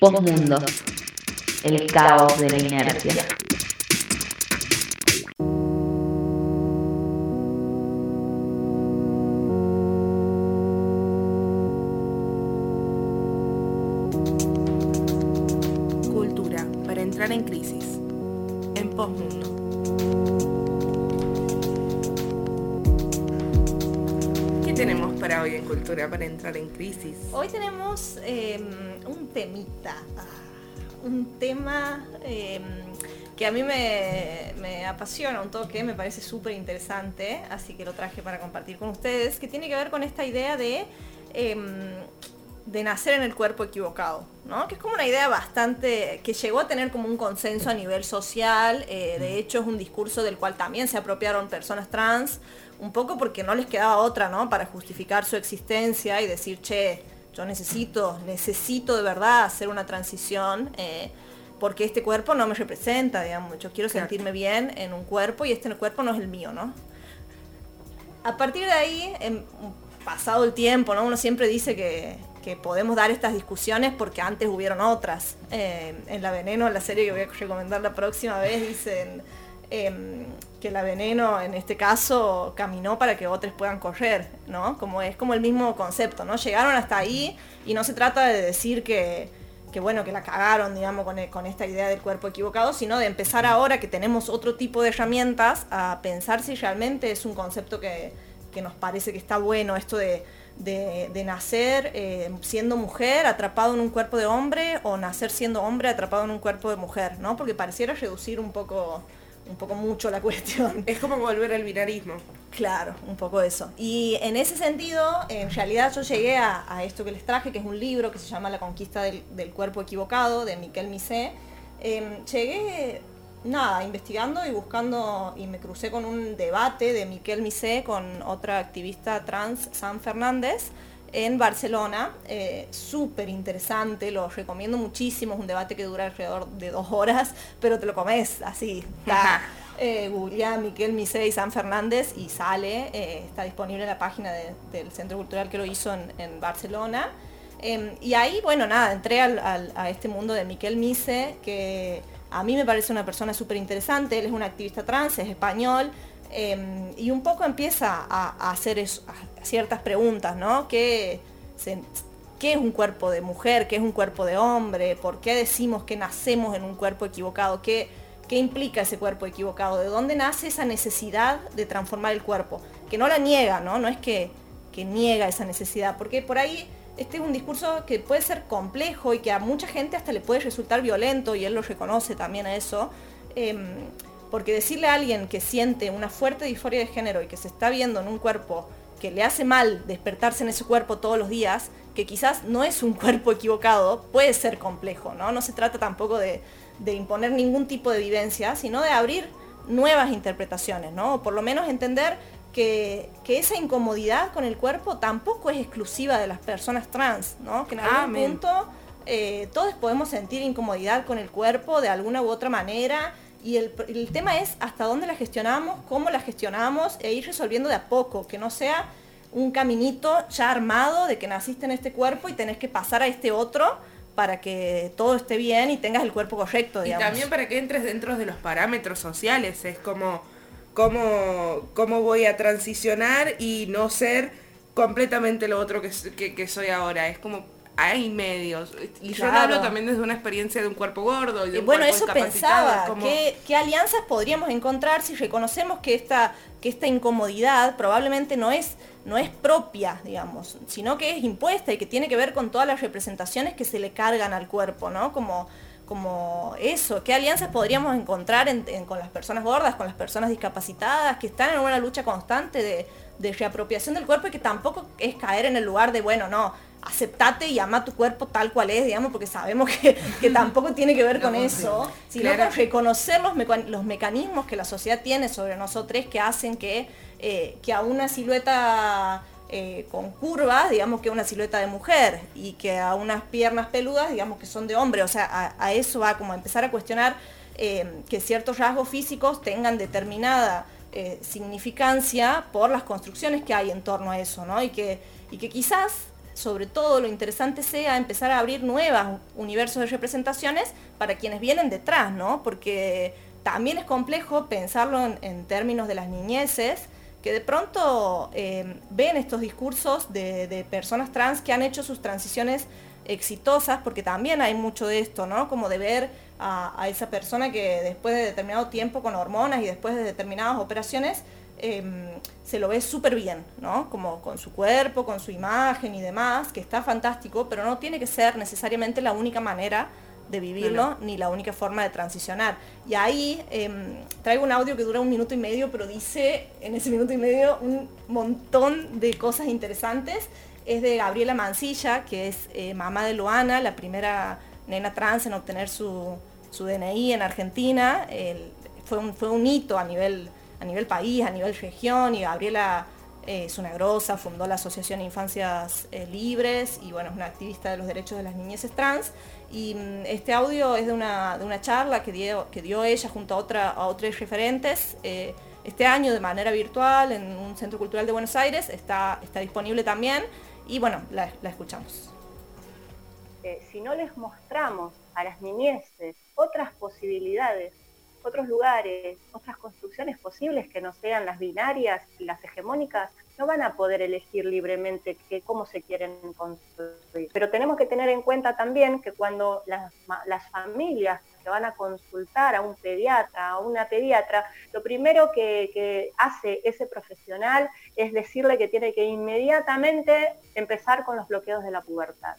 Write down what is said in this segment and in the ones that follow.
Postmundo. El caos de la inercia. Cultura para entrar en crisis. En Postmundo. ¿Qué tenemos para hoy en Cultura para entrar en crisis? Hoy tenemos eh, un temita, ah, un tema eh, que a mí me, me apasiona un toque, me parece súper interesante, así que lo traje para compartir con ustedes, que tiene que ver con esta idea de, em, de nacer en el cuerpo equivocado, ¿no? que es como una idea bastante, que llegó a tener como un consenso a nivel social, eh, de hecho es un discurso del cual también se apropiaron personas trans, un poco porque no les quedaba otra, ¿no? Para justificar su existencia y decir, che, yo necesito, necesito de verdad hacer una transición, eh, porque este cuerpo no me representa, digamos, yo quiero Claro. sentirme bien en un cuerpo y este cuerpo no es el mío, ¿no? A partir de ahí, en- pasado el tiempo, ¿no? Uno siempre dice que, que podemos dar estas discusiones porque antes hubieron otras. Eh, en La Veneno, en la serie que voy a recomendar la próxima vez, dicen em, que la Veneno en este caso caminó para que otros puedan correr, ¿no? Como es como el mismo concepto, ¿no? Llegaron hasta ahí y no se trata de decir que, que bueno, que la cagaron, digamos, con, e- con esta idea del cuerpo equivocado, sino de empezar ahora que tenemos otro tipo de herramientas a pensar si realmente es un concepto que, que nos parece que está bueno, esto de, de- nacer eh, siendo mujer atrapado en un cuerpo de hombre o nacer siendo hombre atrapado en un cuerpo de mujer, ¿no? Porque pareciera reducir un poco, un poco mucho la cuestión. Es como volver al binarismo. Claro, un poco eso. Y en ese sentido, en realidad yo llegué a, a esto que les traje, que es un libro que se llama La conquista del, del cuerpo equivocado, de Miquel Misé. Em, llegué, nada, investigando y buscando, y me crucé con un debate de Miquel Misé con otra activista trans, San Fernández, en Barcelona. Eh, Súper interesante, lo recomiendo muchísimo, es un debate que dura alrededor de dos horas, pero te lo comes así. está eh, googleá Miquel Misé y San Fernández y sale, eh, está disponible en la página de- del Centro Cultural que lo hizo en, en Barcelona. Em, y ahí, bueno, nada, entré al- al- a este mundo de Miquel Mise, que a mí me parece una persona súper interesante, él es un activista trans, es español, em, y un poco empieza a, hacer ciertas preguntas, ¿no? ¿Qué es un cuerpo de mujer? ¿Qué es un cuerpo de hombre? ¿Por qué decimos que nacemos en un cuerpo equivocado? ¿Qué, implica ese cuerpo equivocado? ¿De dónde nace esa necesidad de transformar el cuerpo? Que no la niega, ¿no? No es que, que niega esa necesidad, porque por ahí este es un discurso que puede ser complejo y que a mucha gente hasta le puede resultar violento, y él lo reconoce también a eso. Em, porque decirle a alguien que siente una fuerte disforia de género y que se está viendo en un cuerpo que le hace mal despertarse en ese cuerpo todos los días, que quizás no es un cuerpo equivocado, puede ser complejo, ¿no? No se trata tampoco de, de imponer ningún tipo de vivencia, sino de abrir nuevas interpretaciones, ¿no? O por lo menos entender que, que esa incomodidad con el cuerpo tampoco es exclusiva de las personas trans, ¿no? Que en algún Amén. punto eh, todos podemos sentir incomodidad con el cuerpo de alguna u otra manera y el, el tema es hasta dónde la gestionamos, cómo la gestionamos e ir resolviendo de a poco, que no sea un caminito ya armado de que naciste en este cuerpo y tenés que pasar a este otro para que todo esté bien y tengas el cuerpo correcto, Y también para que entres dentro de los parámetros sociales, es como cómo, cómo voy a transicionar y no ser completamente lo otro que- que soy ahora. Es como hay medios. Y yo Claro. hablo también desde una experiencia de un cuerpo gordo y de un bueno, cuerpo eso pensaba, como- ¿qué, qué alianzas podríamos encontrar si reconocemos que esta, que esta incomodidad probablemente no es, no es propia, digamos, sino que es impuesta y que tiene que ver con todas las representaciones que se le cargan al cuerpo, ¿no? Como, como eso, ¿qué alianzas podríamos encontrar en- en- con las personas gordas, con las personas discapacitadas, que están en una lucha constante de, de reapropiación del cuerpo y que tampoco es caer en el lugar de, bueno, no, aceptate y ama tu cuerpo tal cual es, digamos, porque sabemos que, que tampoco tiene que ver con eso, sino Claro. con reconocer los, meca- los mecanismos que la sociedad tiene sobre nosotros que hacen que, eh, que a una silueta eh, con curvas, digamos que una silueta de mujer, y que a unas piernas peludas, digamos que son de hombre, o sea, a, a eso va como a empezar a cuestionar eh, que ciertos rasgos físicos tengan determinada significancia por las construcciones que hay en torno a eso, ¿no? Y que, y que quizás sobre todo lo interesante sea empezar a abrir nuevos universos de representaciones para quienes vienen detrás, ¿no? Porque también es complejo pensarlo en, términos de las niñeces, que de pronto eh, ven estos discursos de, personas trans que han hecho sus transiciones exitosas, porque también hay mucho de esto, ¿no? Como de ver a, esa persona que después de determinado tiempo con hormonas y después de determinadas operaciones, em, se lo ve súper bien, ¿no? Como con su cuerpo, con su imagen y demás, que está fantástico, pero no tiene que ser necesariamente la única manera de vivirlo ni la única forma de transicionar. Y ahí em, traigo un audio que dura un minuto y medio, pero dice en ese minuto y medio un montón de cosas interesantes. Es de Gabriela Mancilla, que es eh, mamá de Luana, la primera nena trans en obtener su, DNI en Argentina. fue, un, fue un hito a nivel, a nivel país, a nivel región, y Gabriela eh, es una grosa, fundó la Asociación Infancias eh, Libres y bueno, es una activista de los derechos de las niñeces trans. Y mm, este audio es de una, de una charla que dio, que dio ella junto a, otra, a otros referentes eh, este año de manera virtual en un centro cultural de Buenos Aires. Está, está disponible también y bueno, la, la escuchamos. si no les mostramos a las niñeces otras posibilidades otros lugares, otras construcciones posibles que no sean las binarias y las hegemónicas, no van a poder elegir libremente cómo se quieren construir. Pero tenemos que tener en cuenta también que cuando las, familias que van a consultar a un pediatra, a una pediatra, lo primero que, que hace ese profesional es decirle que tiene que inmediatamente empezar con los bloqueos de la pubertad.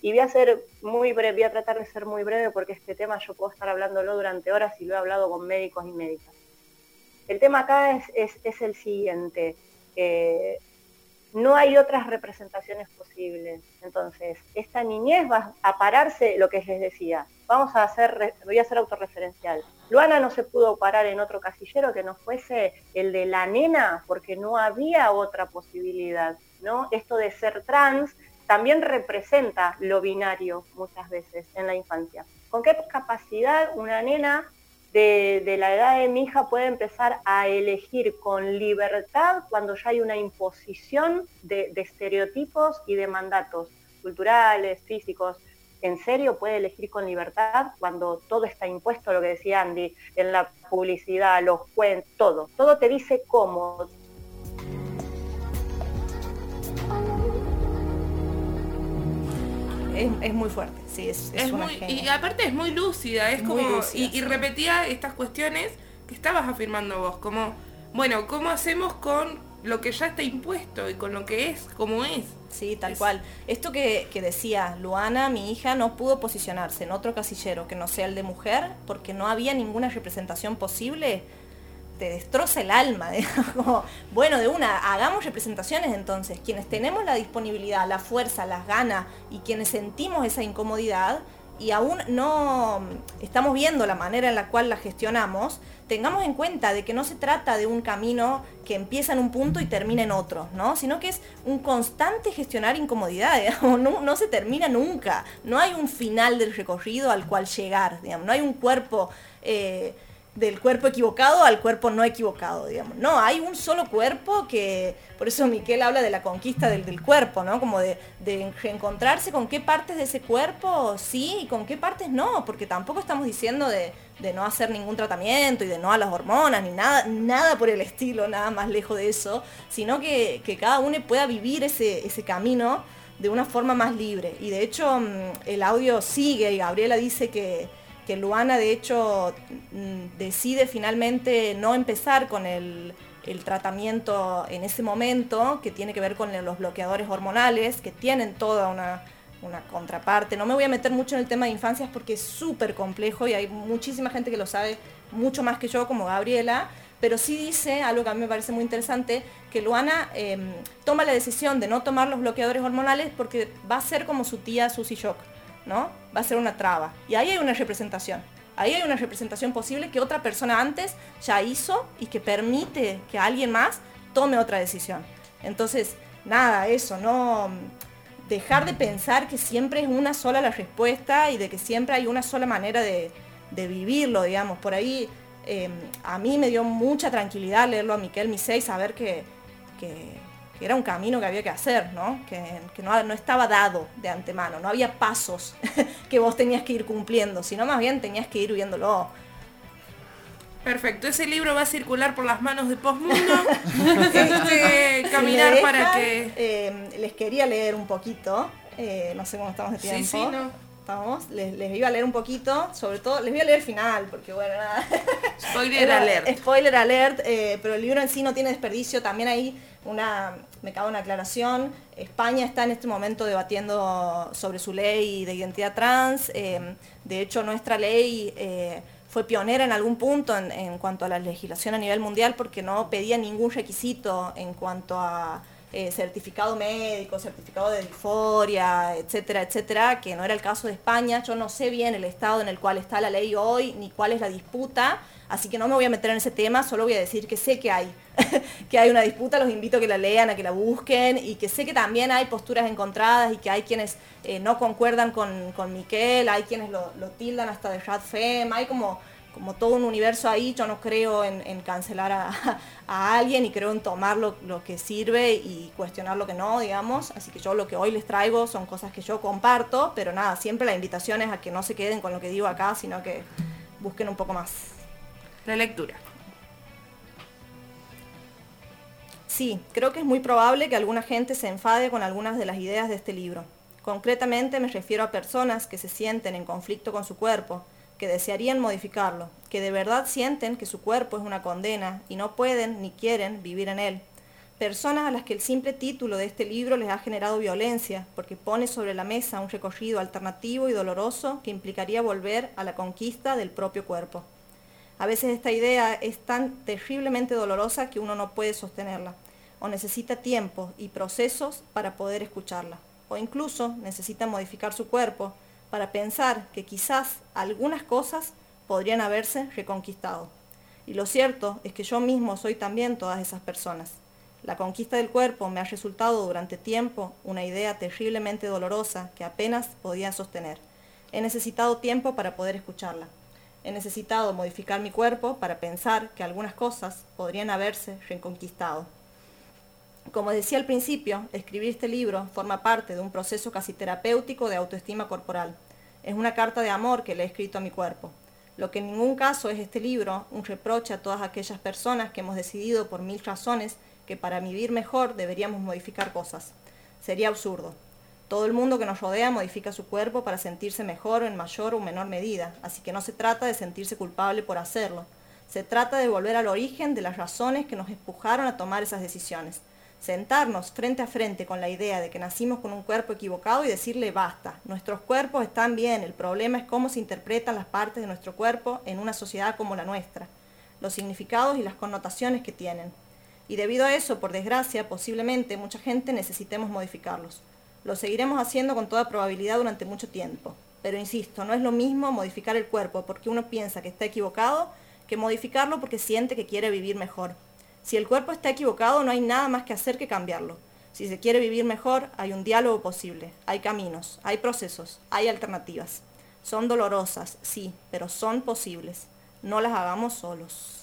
Y voy a ser muy breve, voy a tratar de ser muy breve porque este tema yo puedo estar hablándolo durante horas y lo he hablado con médicos y médicas. El tema acá es, es, el siguiente. Eh, no hay otras representaciones posibles. Entonces, esta niñez va a pararse, lo que les decía, vamos a hacer, voy a ser autorreferencial. Luana no se pudo parar en otro casillero que no fuese el de la nena porque no había otra posibilidad, ¿no? Esto de ser trans también representa lo binario muchas veces en la infancia. ¿Con qué capacidad una nena de, la edad de mi hija puede empezar a elegir con libertad cuando ya hay una imposición de, estereotipos y de mandatos culturales, físicos? ¿En serio puede elegir con libertad cuando todo está impuesto, lo que decía Andy, en la publicidad, los cuentos, todo? Todo te dice cómo, es, muy fuerte, sí, es, muy, Y aparte es muy lúcida, es como... y, repetía estas cuestiones que estabas afirmando vos, como, bueno, ¿cómo hacemos con lo que ya está impuesto y con lo que es, como es? Sí, tal cual. Esto que, que, decía Luana, mi hija, no pudo posicionarse en otro casillero que no sea el de mujer porque no había ninguna representación posible te destroza el alma. bueno, de una, hagamos representaciones entonces. Quienes tenemos la disponibilidad, la fuerza, las ganas y quienes sentimos esa incomodidad y aún no estamos viendo la manera en la cual la gestionamos, tengamos en cuenta de que no se trata de un camino que empieza en un punto y termina en otro, ¿no? Sino que es un constante gestionar incomodidades, no, no se termina nunca, no hay un final del recorrido al cual llegar, no hay un cuerpo eh, del cuerpo equivocado al cuerpo no equivocado, digamos. No, hay un solo cuerpo que, por eso Miquel habla de la conquista del, cuerpo, ¿no? Como de, de, reencontrarse con qué partes de ese cuerpo sí y con qué partes no, porque tampoco estamos diciendo de, no hacer ningún tratamiento y de no a las hormonas, ni nada, nada por el estilo, nada más lejos de eso, sino que, cada uno pueda vivir ese, ese camino de una forma más libre. Y de hecho mm, el audio sigue y Gabriela dice que que Luana de hecho mm, decide finalmente no empezar con el, tratamiento en ese momento, que tiene que ver con los bloqueadores hormonales, que tienen toda una, contraparte. No me voy a meter mucho en el tema de infancias porque es súper complejo y hay muchísima gente que lo sabe mucho más que yo, como Gabriela, pero sí dice algo que a mí me parece muy interesante, que Luana em, toma la decisión de no tomar los bloqueadores hormonales porque va a ser como su tía Susie Shock ¿no? Va a ser una traba. Y ahí hay una representación. Ahí hay una representación posible que otra persona antes ya hizo y que permite que alguien más tome otra decisión. Entonces, nada, eso, no dejar de pensar que siempre es una sola la respuesta y de que siempre hay una sola manera de, vivirlo, digamos. Por ahí em, a mí me dio mucha tranquilidad leerlo a Miquel Misei, saber que que era un camino que había que hacer, ¿no? Que, que no, no estaba dado de antemano, no había pasos que vos tenías que ir cumpliendo, sino más bien tenías que ir viéndolo. Perfecto, ese libro va a circular por las manos de Postmundo. Este, Si caminar para que. eh, les quería leer un poquito, eh, no sé cómo estamos de tiempo. sí, no. Estamos, les, les iba a leer un poquito, sobre todo, les voy a leer el final, porque bueno, nada. Spoiler alert. Spoiler alert, eh, pero el libro en sí no tiene desperdicio. También hay una, me cago una aclaración. España está en este momento debatiendo sobre su ley de identidad trans. eh, de hecho, nuestra ley eh, fue pionera en algún punto en, en cuanto a la legislación a nivel mundial porque no pedía ningún requisito en cuanto a eh, certificado médico, certificado de disforia, etcétera, etcétera, que no era el caso de España. Yo no sé bien el estado en el cual está la ley hoy, ni cuál es la disputa, así que no me voy a meter en ese tema, solo voy a decir que sé que hay, que hay una disputa, los invito a que la lean, a que la busquen, y que sé que también hay posturas encontradas y que hay quienes eh, no concuerdan con, con Miquel, hay quienes lo, lo tildan hasta de Rad Fem, hay como como todo un universo ahí, yo no creo en, en cancelar a, a alguien y creo en tomar lo, lo que sirve y cuestionar lo que no, digamos. Así que yo lo que hoy les traigo son cosas que yo comparto, pero nada, siempre la invitación es a que no se queden con lo que digo acá, sino que busquen un poco más. La lectura. Sí, creo que es muy probable que alguna gente se enfade con algunas de las ideas de este libro. Concretamente me refiero a personas que se sienten en conflicto con su cuerpo, que desearían modificarlo, que de verdad sienten que su cuerpo es una condena y no pueden ni quieren vivir en él. Personas a las que el simple título de este libro les ha generado violencia, porque pone sobre la mesa un recorrido alternativo y doloroso que implicaría volver a la conquista del propio cuerpo. A veces esta idea es tan terriblemente dolorosa que uno no puede sostenerla, o necesita tiempo y procesos para poder escucharla, o incluso necesita modificar su cuerpo para pensar que quizás algunas cosas podrían haberse reconquistado. Y lo cierto es que yo mismo soy también todas esas personas. La conquista del cuerpo me ha resultado durante tiempo una idea terriblemente dolorosa que apenas podía sostener. He necesitado tiempo para poder escucharla. He necesitado modificar mi cuerpo para pensar que algunas cosas podrían haberse reconquistado. Como decía al principio, escribir este libro forma parte de un proceso casi terapéutico de autoestima corporal. Es una carta de amor que le he escrito a mi cuerpo. Lo que en ningún caso es este libro un reproche a todas aquellas personas que hemos decidido por mil razones que para vivir mejor deberíamos modificar cosas. Sería absurdo. Todo el mundo que nos rodea modifica su cuerpo para sentirse mejor en mayor o menor medida, así que no se trata de sentirse culpable por hacerlo. Se trata de volver al origen de las razones que nos empujaron a tomar esas decisiones. Sentarnos frente a frente con la idea de que nacimos con un cuerpo equivocado y decirle basta, nuestros cuerpos están bien, el problema es cómo se interpretan las partes de nuestro cuerpo en una sociedad como la nuestra, los significados y las connotaciones que tienen. Y debido a eso, por desgracia, posiblemente mucha gente necesitemos modificarlos. Lo seguiremos haciendo con toda probabilidad durante mucho tiempo. Pero insisto, no es lo mismo modificar el cuerpo porque uno piensa que está equivocado que modificarlo porque siente que quiere vivir mejor. Si el cuerpo está equivocado, no hay nada más que hacer que cambiarlo. Si se quiere vivir mejor, hay un diálogo posible, hay caminos, hay procesos, hay alternativas. Son dolorosas, sí, pero son posibles. No las hagamos solos.